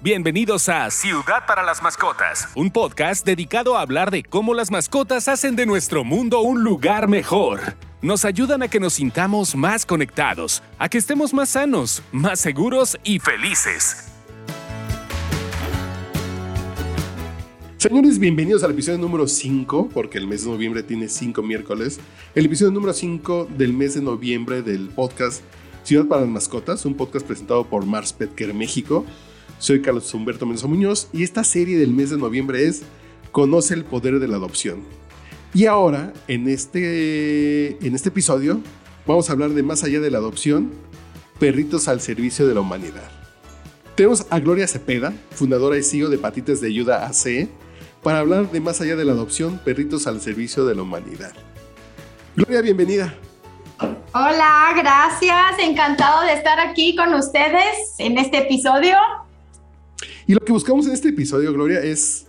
Bienvenidos a Ciudad para las Mascotas, un podcast dedicado a hablar de cómo las mascotas hacen de nuestro mundo un lugar mejor. Nos ayudan a que nos sintamos más conectados, a que estemos más sanos, más seguros y felices. Señores, bienvenidos al episodio número 5, porque el mes de noviembre tiene 5 miércoles. El episodio número 5 del mes de noviembre del podcast Ciudad para las Mascotas, un podcast presentado por Mars Petker México. Soy Carlos Humberto Mendoza Muñoz y esta serie del mes de noviembre es Conoce el poder de la adopción. Y ahora, en este, en este episodio, vamos a hablar de más allá de la adopción, perritos al servicio de la humanidad. Tenemos a Gloria Cepeda, fundadora y CEO de Patitas de Ayuda AC, para hablar de más allá de la adopción, perritos al servicio de la humanidad. Gloria, bienvenida. Hola, gracias. Encantado de estar aquí con ustedes en este episodio. Y lo que buscamos en este episodio, Gloria, es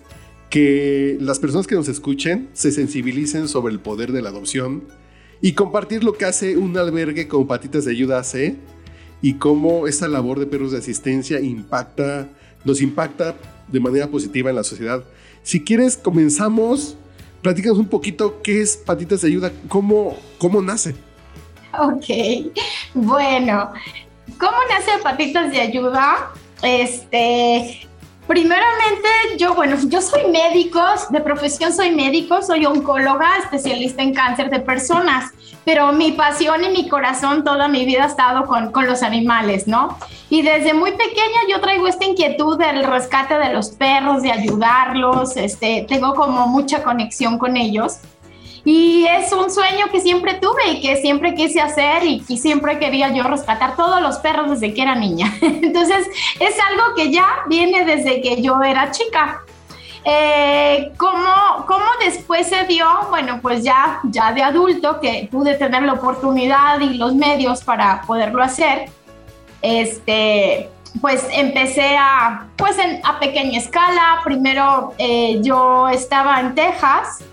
que las personas que nos escuchen se sensibilicen sobre el poder de la adopción y compartir lo que hace un albergue como Patitas de Ayuda AC y cómo esta labor de perros de asistencia impacta, nos impacta de manera positiva en la sociedad. Si quieres, comenzamos. Platícanos un poquito qué es Patitas de Ayuda, cómo, cómo nace. Ok, bueno, ¿cómo nace Patitas de Ayuda? Este, Primeramente, yo, bueno, yo soy médico, de profesión soy médico, soy oncóloga, especialista en cáncer de personas, pero mi pasión y mi corazón toda mi vida ha estado con, con los animales, ¿no? Y desde muy pequeña yo traigo esta inquietud del rescate de los perros, de ayudarlos, este, tengo como mucha conexión con ellos. Y es un sueño que siempre tuve y que siempre quise hacer y, siempre quería yo rescatar todos los perros desde que era niña. Entonces es algo que ya viene desde que yo era chica. Eh, ¿cómo, ¿cómo, después se dio? Bueno, pues ya, ya de adulto que pude tener la oportunidad y los medios para poderlo hacer, este, pues empecé a, pues a pequeña escala. Primero eh, yo estaba en Texas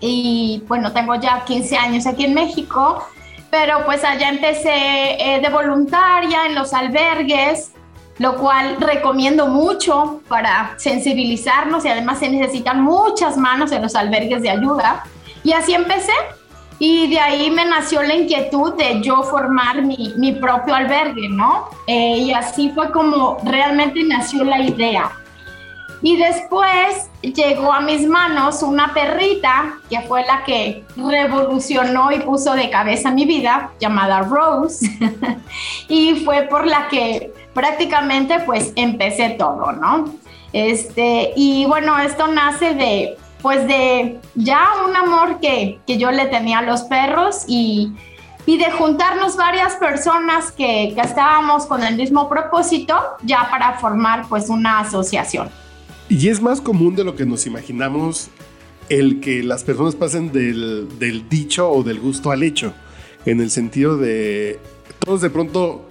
y bueno, tengo ya 15 años aquí en México, pero pues allá empecé eh, de voluntaria en los albergues, lo cual recomiendo mucho para sensibilizarnos y además se necesitan muchas manos en los albergues de ayuda. Y así empecé. Y de ahí me nació la inquietud de yo formar mi, mi propio albergue, ¿no? Eh, y así fue como realmente nació la idea. Y después llegó a mis manos una perrita que fue la que revolucionó y puso de cabeza mi vida, llamada Rose. y fue por la que prácticamente pues empecé todo, ¿no? Este, y bueno, esto nace de pues de ya un amor que, que yo le tenía a los perros y, y de juntarnos varias personas que, que estábamos con el mismo propósito ya para formar pues una asociación. Y es más común de lo que nos imaginamos el que las personas pasen del, dicho o del gusto al hecho. En el sentido de todos de pronto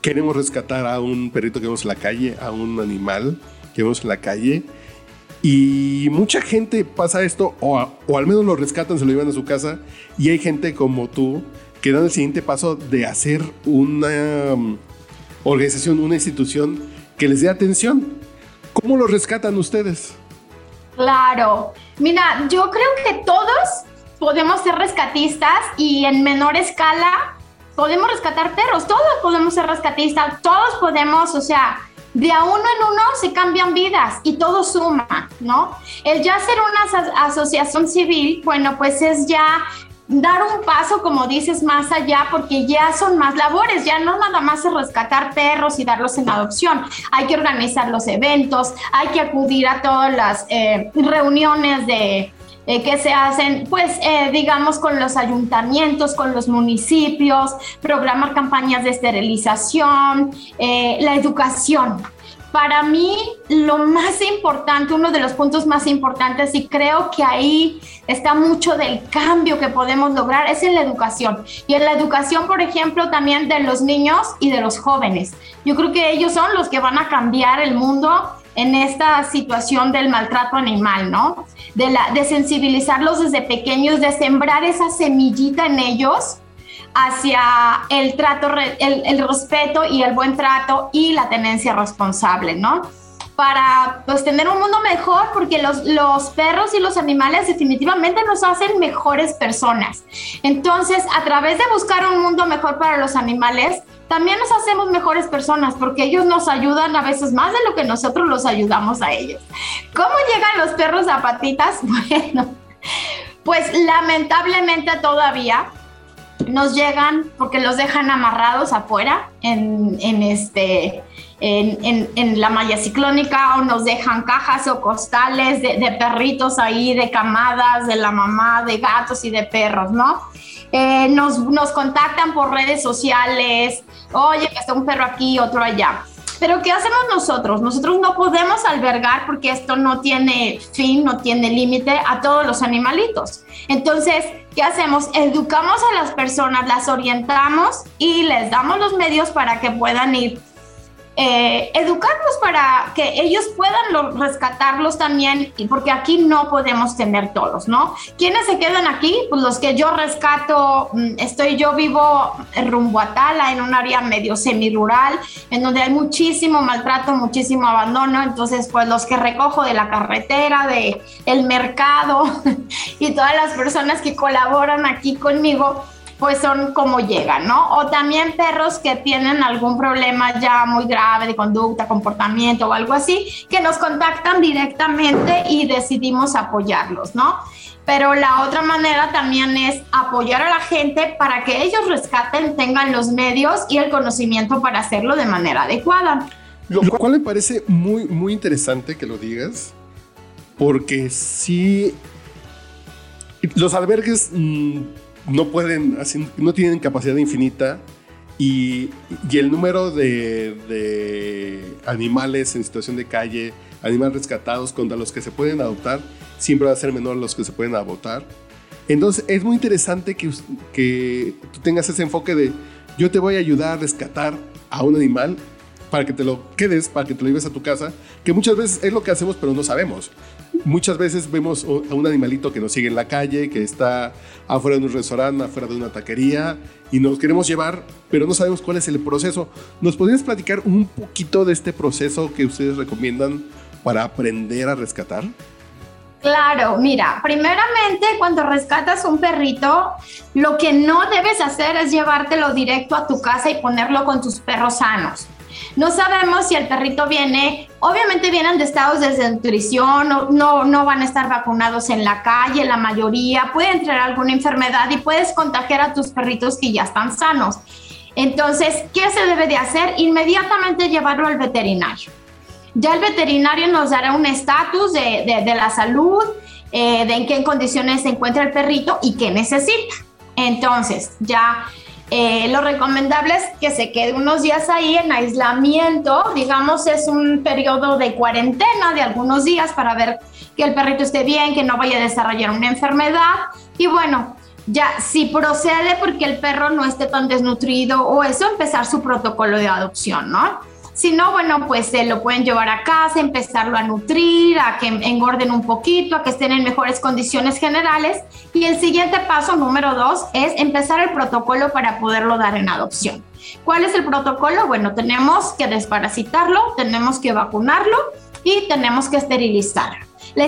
queremos rescatar a un perrito que vemos en la calle, a un animal que vemos en la calle. Y mucha gente pasa esto, o, al menos lo rescatan, se lo llevan a su casa. Y hay gente como tú que dan el siguiente paso de hacer una um, organización, una institución que les dé atención. ¿Cómo lo rescatan ustedes? Claro, mira, yo creo que todos podemos ser rescatistas y en menor escala podemos rescatar perros, todos podemos ser rescatistas, todos podemos, o sea, de a uno en uno se cambian vidas y todo suma, ¿no? El ya ser una asociación civil, bueno, pues es ya dar un paso, como dices, más allá, porque ya son más labores, ya no nada más es rescatar perros y darlos en adopción, hay que organizar los eventos, hay que acudir a todas las eh, reuniones de... Eh, que se hacen, pues, eh, digamos, con los ayuntamientos, con los municipios, programar campañas de esterilización, la educación, para mí lo más importante, uno de los puntos más importantes, y creo que ahí está mucho del cambio que podemos lograr, es en la educación. Y en la educación, por ejemplo, también de los niños y de los jóvenes. Yo creo que ellos son los que van a cambiar el mundo en esta situación del maltrato animal, ¿no? De, la, de sensibilizarlos desde pequeños, de sembrar esa semillita en ellos hacia el trato, el, respeto y el buen trato y la tenencia responsable, ¿no? para pues, tener un mundo mejor, porque los, los perros y los animales definitivamente nos hacen mejores personas. Entonces, a través de buscar un mundo mejor para los animales, también nos hacemos mejores personas porque ellos nos ayudan a veces más de lo que nosotros los ayudamos a ellos. ¿Cómo llegan los perros a patitas? Bueno, pues lamentablemente todavía nos llegan porque los dejan amarrados afuera en, este, en, la malla ciclónica o nos dejan cajas o costales de, de, perritos ahí, de camadas, de la mamá, de gatos y de perros, ¿no? Eh, nos, nos contactan por redes sociales, oye, que está un perro aquí, otro allá. Pero ¿qué hacemos nosotros? Nosotros no podemos albergar porque esto no tiene fin, no tiene límite a todos los animalitos. Entonces, ¿qué hacemos? Educamos a las personas, las orientamos y les damos los medios para que puedan ir eh, educarlos para que ellos puedan rescatarlos también, porque aquí no podemos tener todos, ¿no? ¿Quiénes se quedan aquí? Pues los que yo rescato, mm, estoy, yo vivo rumbo a Tala, en un área medio semirural, en donde hay muchísimo maltrato, muchísimo abandono, entonces pues los que recojo de la carretera, de el mercado y todas las personas que colaboran aquí conmigo, pues son como llegan, ¿no? O también perros que tienen algún problema ya muy grave de conducta, comportamiento o algo así, que nos contactan directamente y decidimos apoyarlos, ¿no? Pero la otra manera también es apoyar a la gente para que ellos rescaten, tengan los medios y el conocimiento para hacerlo de manera adecuada. Lo cual me parece muy, muy interesante que lo digas, porque sí, los albergues... Mm, no pueden, no tienen capacidad infinita y, el número de, animales en situación de calle, animales rescatados contra los que se pueden adoptar, siempre va a ser menor a los que se pueden adoptar. Entonces es muy interesante que, que tú tengas ese enfoque de yo te voy a ayudar a rescatar a un animal para que te lo quedes, para que te lo lleves a tu casa, que muchas veces es lo que hacemos pero no sabemos. Muchas veces vemos a un animalito que nos sigue en la calle, que está afuera de un restaurante, afuera de una taquería y nos queremos llevar, pero no sabemos cuál es el proceso. ¿Nos podrías platicar un poquito de este proceso que ustedes recomiendan para aprender a rescatar? Claro, mira, primeramente cuando rescatas un perrito, lo que no debes hacer es llevártelo directo a tu casa y ponerlo con tus perros sanos. No sabemos si el perrito viene, obviamente vienen de estados de desnutrición, no, no, van a estar vacunados en la calle, la mayoría, puede entrar alguna enfermedad y puedes contagiar a tus perritos que ya están sanos. Entonces, ¿qué se debe de hacer? Inmediatamente llevarlo al veterinario. Ya el veterinario nos dará un estatus de, de, la salud, eh, de en qué condiciones se encuentra el perrito y qué necesita. Entonces, ya eh, lo recomendable es que se quede unos días ahí en aislamiento, digamos, es un periodo de cuarentena de algunos días para ver que el perrito esté bien, que no vaya a desarrollar una enfermedad. Y bueno, ya si procede porque el perro no esté tan desnutrido o eso, empezar su protocolo de adopción, ¿no? Si no, bueno, pues se lo pueden llevar a casa, empezarlo a nutrir, a que engorden un poquito, a que estén en mejores condiciones generales. Y el siguiente paso, número dos, es empezar el protocolo para poderlo dar en adopción. ¿Cuál es el protocolo? Bueno, tenemos que desparasitarlo, tenemos que vacunarlo y tenemos que esterilizar. La,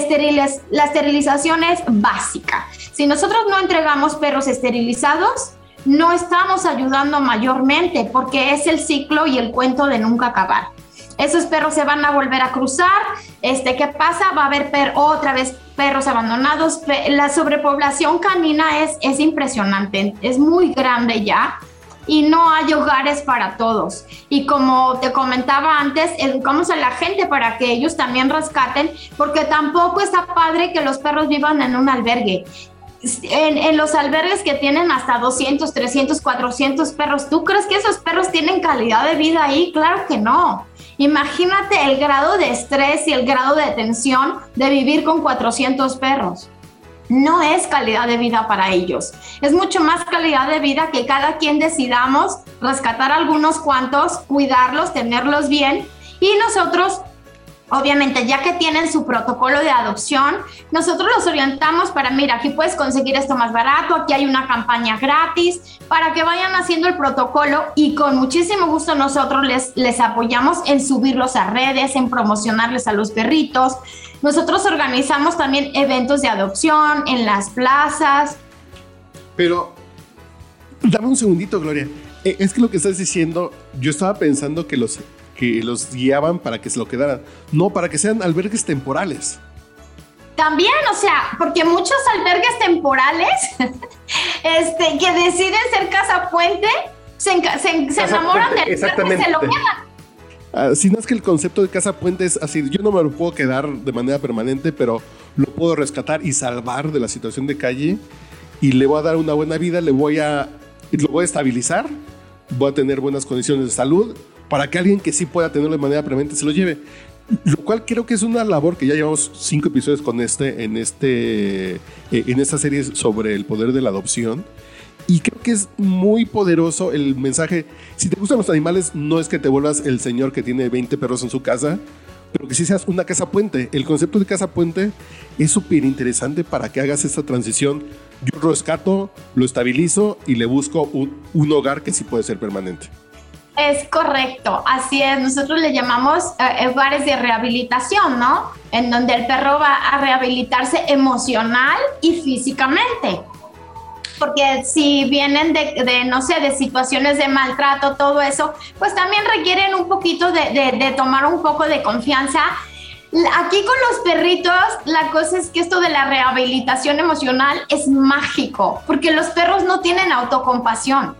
la esterilización es básica. Si nosotros no entregamos perros esterilizados, no estamos ayudando mayormente porque es el ciclo y el cuento de nunca acabar. Esos perros se van a volver a cruzar. Este, ¿Qué pasa? Va a haber otra vez perros abandonados. La sobrepoblación canina es, es impresionante, es muy grande ya y no hay hogares para todos. Y como te comentaba antes, educamos a la gente para que ellos también rescaten, porque tampoco está padre que los perros vivan en un albergue en, los albergues que tienen hasta 200, 300, 400 perros, ¿tú crees que esos perros tienen calidad de vida ahí? Claro que no. Imagínate el grado de estrés y el grado de tensión de vivir con 400 perros. No es calidad de vida para ellos. Es mucho más calidad de vida que cada quien decidamos rescatar algunos cuantos, cuidarlos, tenerlos bien y nosotros Obviamente, ya que tienen su protocolo de adopción, nosotros los orientamos para, mira, aquí puedes conseguir esto más barato, aquí hay una campaña gratis, para que vayan haciendo el protocolo y con muchísimo gusto nosotros les, les apoyamos en subirlos a redes, en promocionarles a los perritos. Nosotros organizamos también eventos de adopción en las plazas. Pero, dame un segundito, Gloria. Eh, es que lo que estás diciendo, yo estaba pensando que los que los guiaban para que se lo quedaran, no para que sean albergues temporales. También, o sea, porque muchos albergues temporales este, que deciden ser casa puente se, enamoran del exactamente. y se lo quedan. Ah, si no es que el concepto de casa puente es así, yo no me lo puedo quedar de manera permanente, pero lo puedo rescatar y salvar de la situación de calle y le voy a dar una buena vida, le voy a, lo voy a estabilizar, voy a tener buenas condiciones de salud, para que alguien que sí pueda tenerlo de manera permanente se lo lleve. Lo cual creo que es una labor que ya llevamos cinco episodios con este, en, este, eh, en esta serie sobre el poder de la adopción. Y creo que es muy poderoso el mensaje. Si te gustan los animales, no es que te vuelvas el señor que tiene 20 perros en su casa, pero que sí seas una casa puente. El concepto de casa puente es súper interesante para que hagas esta transición. Yo rescato, lo estabilizo y le busco un, un hogar que sí puede ser permanente. Es correcto, así es. Nosotros le llamamos eh, hogares de rehabilitación, ¿no? En donde el perro va a rehabilitarse emocional y físicamente. Porque si vienen de, no sé, de situaciones de maltrato, todo eso, pues también requieren un poquito de, de tomar un poco de confianza Aquí con los perritos, la cosa es que esto de la rehabilitación emocional es mágico, porque los perros no tienen autocompasión.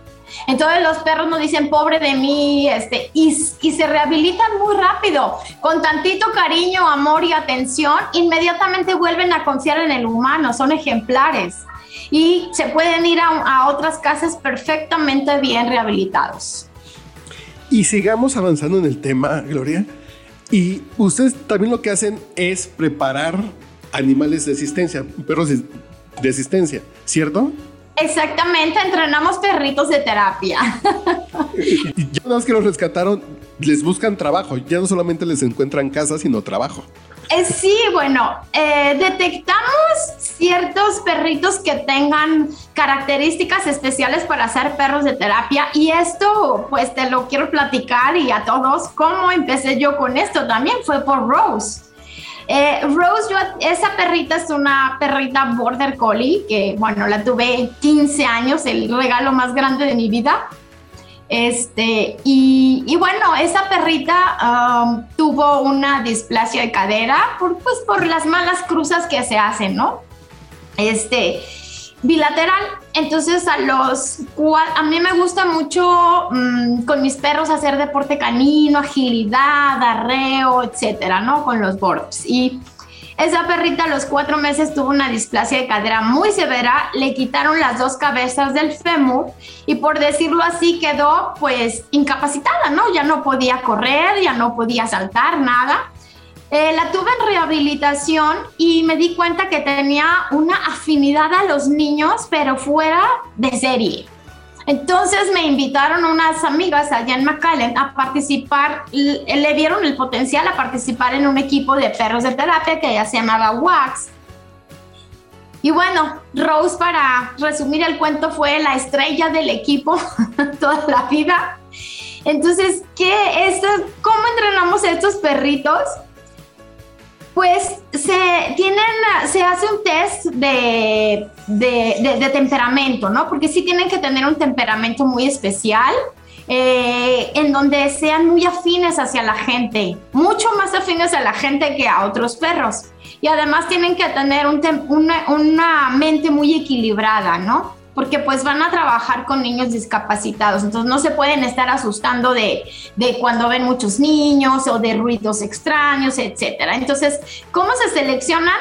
Entonces los perros nos dicen, pobre de mí, este, y, se rehabilitan muy rápido. Con tantito cariño, amor y atención, inmediatamente vuelven a confiar en el humano, son ejemplares. Y se pueden ir a, otras casas perfectamente bien rehabilitados. Y sigamos avanzando en el tema, Gloria. Y ustedes también lo que hacen es preparar animales de asistencia, perros de asistencia, ¿cierto? Exactamente, entrenamos perritos de terapia. ya una vez que los rescataron, les buscan trabajo. Ya no solamente les encuentran casa, sino trabajo. Eh, sí, bueno, eh, detectamos ciertos perritos que tengan características especiales para ser perros de terapia y esto pues te lo quiero platicar y a todos cómo empecé yo con esto también fue por Rose. Eh, Rose, esa perrita es una perrita border collie que, bueno, la tuve 15 años, el regalo más grande de mi vida. Este, y, bueno, esa perrita um, tuvo una displasia de cadera por, pues, por las malas cruzas que se hacen, ¿no? Este, bilateral. Entonces a los a mí me gusta mucho mm, con mis perros hacer deporte canino, agilidad, arreo, etcétera, ¿no? Con los bordos. Y esa perrita a los cuatro meses tuvo una displasia de cadera muy severa, le quitaron las dos cabezas del fémur y por decirlo así quedó pues incapacitada, ¿no? Ya no podía correr, ya no podía saltar, nada. Eh, la tuve en rehabilitación y me di cuenta que tenía una afinidad a los niños, pero fuera de serie. Entonces me invitaron unas amigas allá en McAllen a participar, le vieron el potencial a participar en un equipo de perros de terapia que ya se llamaba WAX. Y bueno, Rose, para resumir el cuento, fue la estrella del equipo toda la vida. Entonces, ¿qué es? ¿Cómo entrenamos estos perritos? Pues se tienen, se hace un test de, de, temperamento, ¿no? Porque sí tienen que tener un temperamento muy especial, eh, en donde sean muy afines hacia la gente, mucho más afines a la gente que a otros perros. Y además tienen que tener un una, una mente muy equilibrada, ¿no? Porque pues van a trabajar con niños discapacitados, entonces no se pueden estar asustando de, de cuando ven muchos niños o de ruidos extraños, etcétera. Entonces, ¿cómo se seleccionan?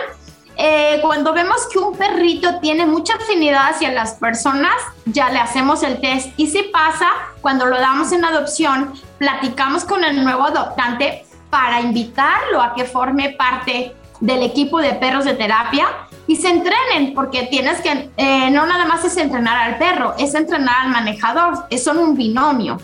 Eh, cuando vemos que un perrito tiene mucha afinidad hacia las personas, ya le hacemos el test. Y si pasa, cuando lo damos en adopción, platicamos con el nuevo adoptante para invitarlo a que forme parte del equipo de perros de terapia y se entrenen, porque tienes que, eh, no nada más es entrenar al perro, es entrenar al manejador, es son un binomio.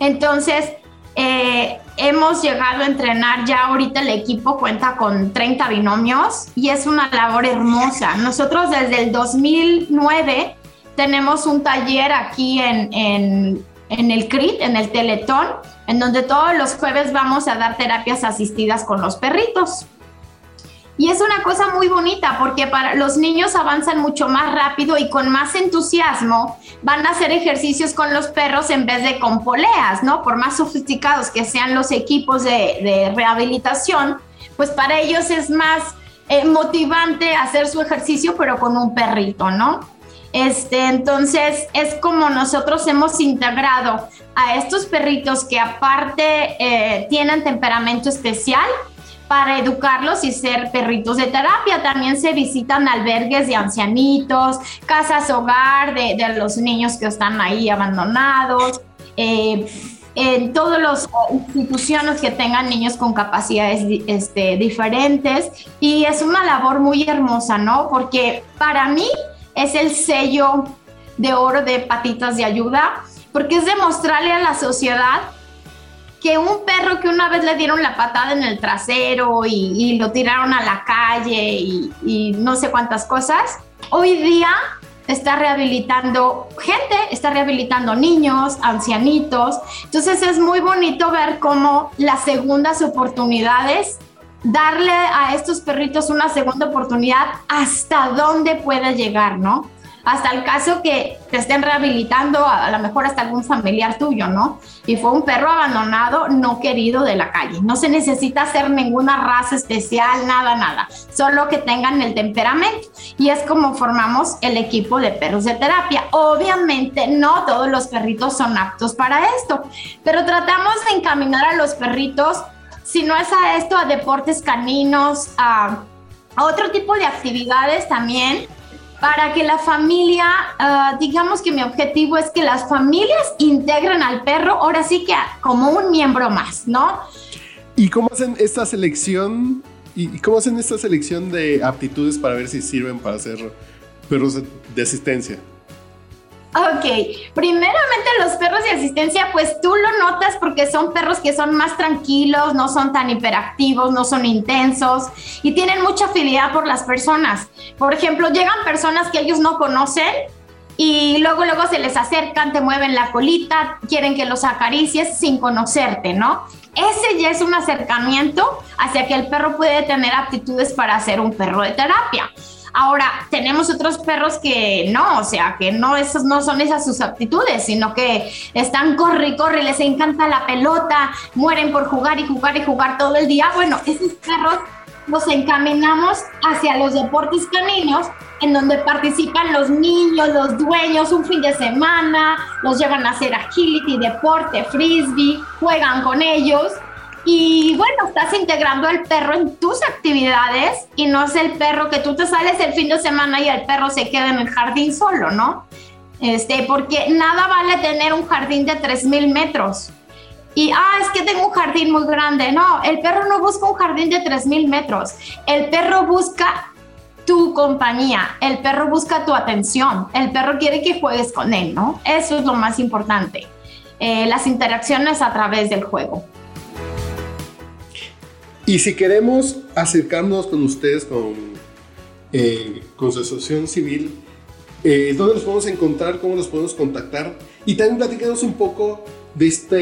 Entonces, Eh, hemos llegado a entrenar ya ahorita el equipo cuenta con 30 binomios y es una labor hermosa. Nosotros desde el 2009 tenemos un taller aquí en, en, en el CRIT, en el Teletón, en donde todos los jueves vamos a dar terapias asistidas con los perritos. Y es una cosa muy bonita porque para los niños avanzan mucho más rápido y con más entusiasmo van a hacer ejercicios con los perros en vez de con poleas, ¿no? Por más sofisticados que sean los equipos de, rehabilitación, pues para ellos es más eh, motivante hacer su ejercicio pero con un perrito, ¿no? Este, entonces es como nosotros hemos integrado a estos perritos que aparte eh, tienen temperamento especial, para educarlos y ser perritos de terapia. También se visitan albergues de ancianitos, casas hogar de, los niños que están ahí abandonados. Eh, en todas las instituciones que tengan niños con capacidades este, diferentes y es una labor muy hermosa, ¿no? Porque para mí es el sello de oro de patitas de ayuda, porque es demostrarle a la sociedad que un perro que una vez le dieron la patada en el trasero y, lo tiraron a la calle y, no sé cuántas cosas, hoy día está rehabilitando gente, está rehabilitando niños, ancianitos. Entonces es muy bonito ver cómo las segundas oportunidades, darle a estos perritos una segunda oportunidad hasta dónde puede llegar, ¿no? Hasta el caso que te estén rehabilitando, a, lo mejor hasta algún familiar tuyo, ¿no? Y fue un perro abandonado, no querido de la calle. No se necesita ser ninguna raza especial, nada, nada, solo que tengan el temperamento. Y es como formamos el equipo de perros de terapia. Obviamente no todos los perritos son aptos para esto, pero tratamos de encaminar a los perritos, si no es a esto, a deportes caninos, a, a otro tipo de actividades también para que la familia, ah, digamos que mi objetivo es que las familias integren al perro, ahora sí que como un miembro más, ¿no? ¿Y cómo hacen esta selección? ¿Y cómo hacen esta selección de aptitudes para ver si sirven para ser perros de asistencia? Ok, primeramente los perros de asistencia, pues tú lo notas porque son perros que son más tranquilos, no son tan hiperactivos, no son intensos y tienen mucha afinidad por las personas. Por ejemplo, llegan personas que ellos no conocen y luego luego se les acercan, te mueven la colita, quieren que los acaricies sin conocerte, ¿no? Ese ya es un acercamiento hacia que el perro puede tener aptitudes para ser un perro de terapia. Ahora, tenemos otros perros que no, o sea, que no, esos no son esas sus aptitudes, sino que están corre y corre, les encanta la pelota, mueren por jugar y jugar y jugar todo el día. Bueno, esos perros los encaminamos hacia los deportes caninos, en donde participan los niños, los dueños, un fin de semana, los llevan a hacer agility, deporte, frisbee, juegan con ellos y bueno, estás integrando al perro en tus actividades y no es el perro que tú te sales el fin de semana y el perro se queda en el jardín solo, ¿no? Este, porque nada vale tener un jardín de 3000 metros. Y, ah, es que tengo un jardín muy grande. No, el perro no busca un jardín de 3000 metros. El perro busca tu compañía. El perro busca tu atención. El perro quiere que juegues con él, ¿no? Eso es lo más importante. Eh, las interacciones a través del juego. Y si queremos acercarnos con ustedes, con, eh, con su asociación civil, eh, ¿dónde los podemos encontrar? ¿Cómo los podemos contactar? Y también platícanos un poco de, este,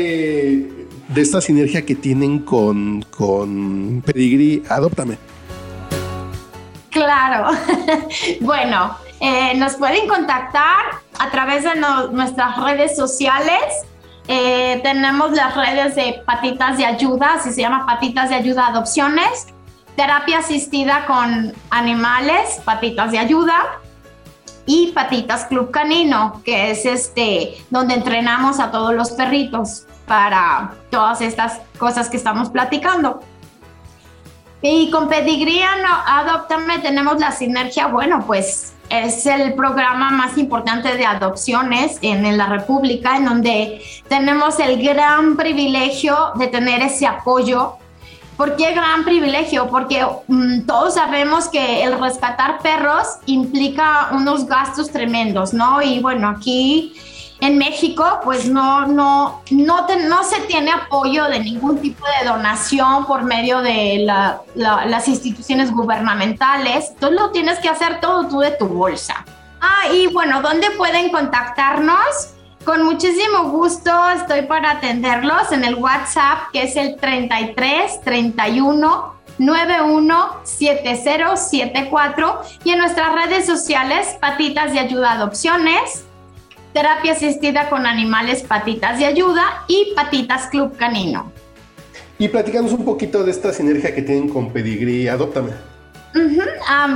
de esta sinergia que tienen con, con Pedigree Adóptame. Claro. bueno, eh, nos pueden contactar a través de nuestras redes sociales. Eh, tenemos las redes de patitas de ayuda, así se llama patitas de ayuda adopciones, terapia asistida con animales, patitas de ayuda. Y patitas club canino, que es este donde entrenamos a todos los perritos para todas estas cosas que estamos platicando. Y con Pedigría Adoptame tenemos la sinergia, bueno, pues es el programa más importante de adopciones en, la República, en donde tenemos el gran privilegio de tener ese apoyo. ¿Por qué gran privilegio? Porque mm, todos sabemos que el rescatar perros implica unos gastos tremendos, ¿no? Y bueno, aquí en México, pues no, no, no, no se tiene apoyo de ningún tipo de donación por medio de las instituciones gubernamentales. Entonces lo tienes que hacer todo tú de tu bolsa. Ah, y bueno, ¿dónde pueden contactarnos? Con muchísimo gusto estoy para atenderlos en el WhatsApp que es el 33 31 917074 y en nuestras redes sociales Patitas de Ayuda Adopciones, Terapia Asistida con Animales Patitas de Ayuda y Patitas Club Canino. Y platicamos un poquito de esta sinergia que tienen con Pedigrí Adóptame.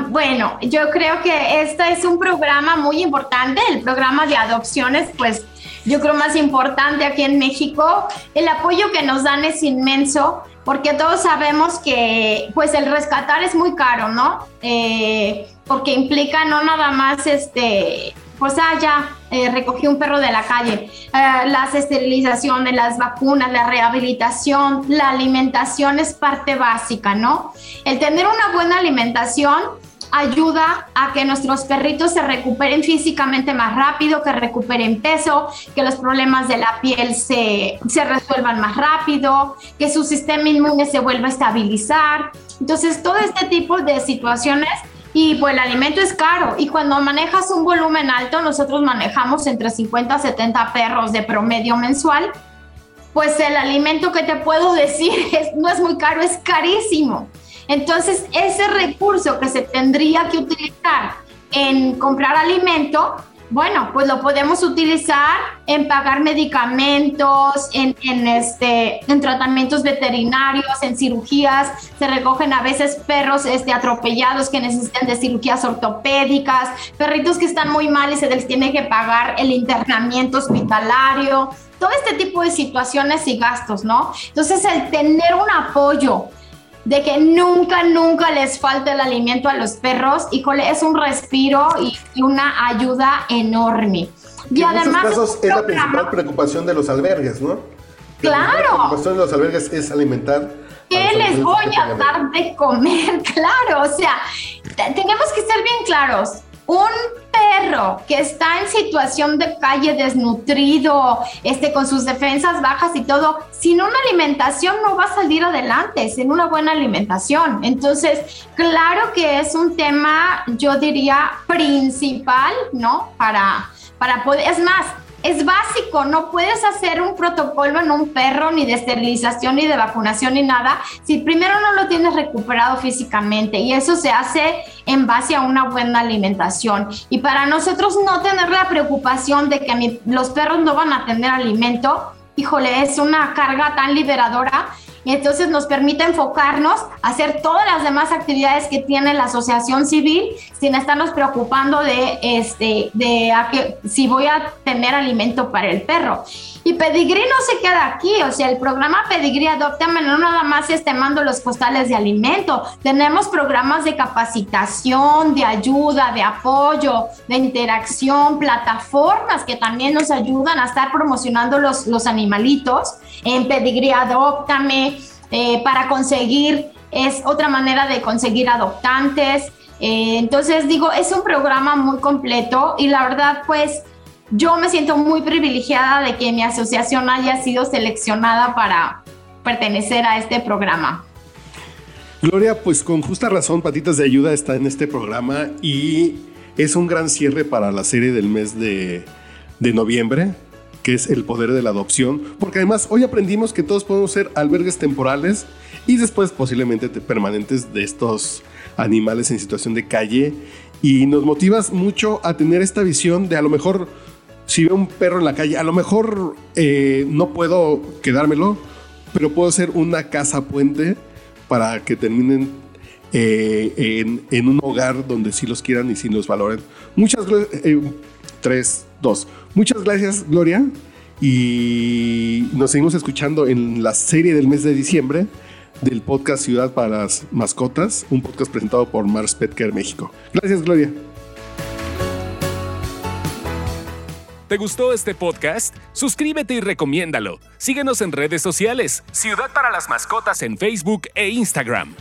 bueno, yo creo que este es un programa muy importante, el programa de adopciones, pues yo creo más importante aquí en México. El apoyo que nos dan es inmenso porque todos sabemos que pues el rescatar es muy caro, ¿no? Eh, porque implica no nada más este, pues ah, ya eh, recogí un perro de la calle, eh, las esterilizaciones, las vacunas, la rehabilitación, la alimentación es parte básica, ¿no? El tener una buena alimentación ayuda a que nuestros perritos se recuperen físicamente más rápido, que recuperen peso, que los problemas de la piel se, se resuelvan más rápido, que su sistema inmune se vuelva a estabilizar. Entonces, todo este tipo de situaciones y pues el alimento es caro y cuando manejas un volumen alto, nosotros manejamos entre 50 a 70 perros de promedio mensual, pues el alimento que te puedo decir es, no es muy caro, es carísimo. Entonces, ese recurso que se tendría que utilizar en comprar alimento, bueno, pues lo podemos utilizar en pagar medicamentos, en, este, en tratamientos veterinarios, en cirugías. Se recogen a veces perros este, atropellados que necesitan de cirugías ortopédicas, perritos que están muy mal y se les tiene que pagar el internamiento hospitalario. Todo este tipo de situaciones y gastos, ¿no? Entonces, el tener un apoyo de que nunca, nunca les falte el alimento a los perros, y es un respiro y, una ayuda enorme. Y en además... casos es la principal preocupación de los albergues, ¿no? Claro. La preocupación de los albergues es alimentar. ¿Qué les voy a dar de comer? Claro, o sea, tenemos que ser bien claros un perro que está en situación de calle desnutrido, este, con sus defensas bajas y todo, sin una alimentación no va a salir adelante, sin una buena alimentación. Entonces, claro que es un tema, yo diría, principal, ¿no? Para, para poder, es más, es básico, no puedes hacer un protocolo en un perro ni de esterilización ni de vacunación ni nada si primero no lo tienes recuperado físicamente y eso se hace en base a una buena alimentación. Y para nosotros no tener la preocupación de que los perros no van a tener alimento, híjole, es una carga tan liberadora entonces nos permite enfocarnos a hacer todas las demás actividades que tiene la asociación civil sin estarnos preocupando de este de que, si voy a tener alimento para el perro. Y Pedigrí no se queda aquí, o sea, el programa Pedigrí Adoptame no nada más es te mando los costales de alimento, tenemos programas de capacitación, de ayuda, de apoyo, de interacción, plataformas que también nos ayudan a estar promocionando los, los animalitos en Pedigrí Adoptame eh, para conseguir, es otra manera de conseguir adoptantes. Eh, entonces digo, es un programa muy completo y la verdad pues yo me siento muy privilegiada de que mi asociación haya sido seleccionada para pertenecer a este programa. Gloria, pues con justa razón, Patitas de Ayuda está en este programa y es un gran cierre para la serie del mes de, noviembre, que es el poder de la adopción, porque además hoy aprendimos que todos podemos ser albergues temporales y después posiblemente permanentes de estos animales en situación de calle y nos motivas mucho a tener esta visión de a lo mejor si veo un perro en la calle, a lo mejor eh, no puedo quedármelo, pero puedo hacer una casa puente para que terminen eh, en, un hogar donde sí los quieran y sí los valoren. Muchas gracias. Eh, tres, dos. Muchas gracias, Gloria. Y nos seguimos escuchando en la serie del mes de diciembre del podcast Ciudad para las Mascotas, un podcast presentado por Mars Petker México. Gracias, Gloria. ¿Te gustó este podcast? Suscríbete y recomiéndalo. Síguenos en redes sociales. Ciudad para las Mascotas en Facebook e Instagram.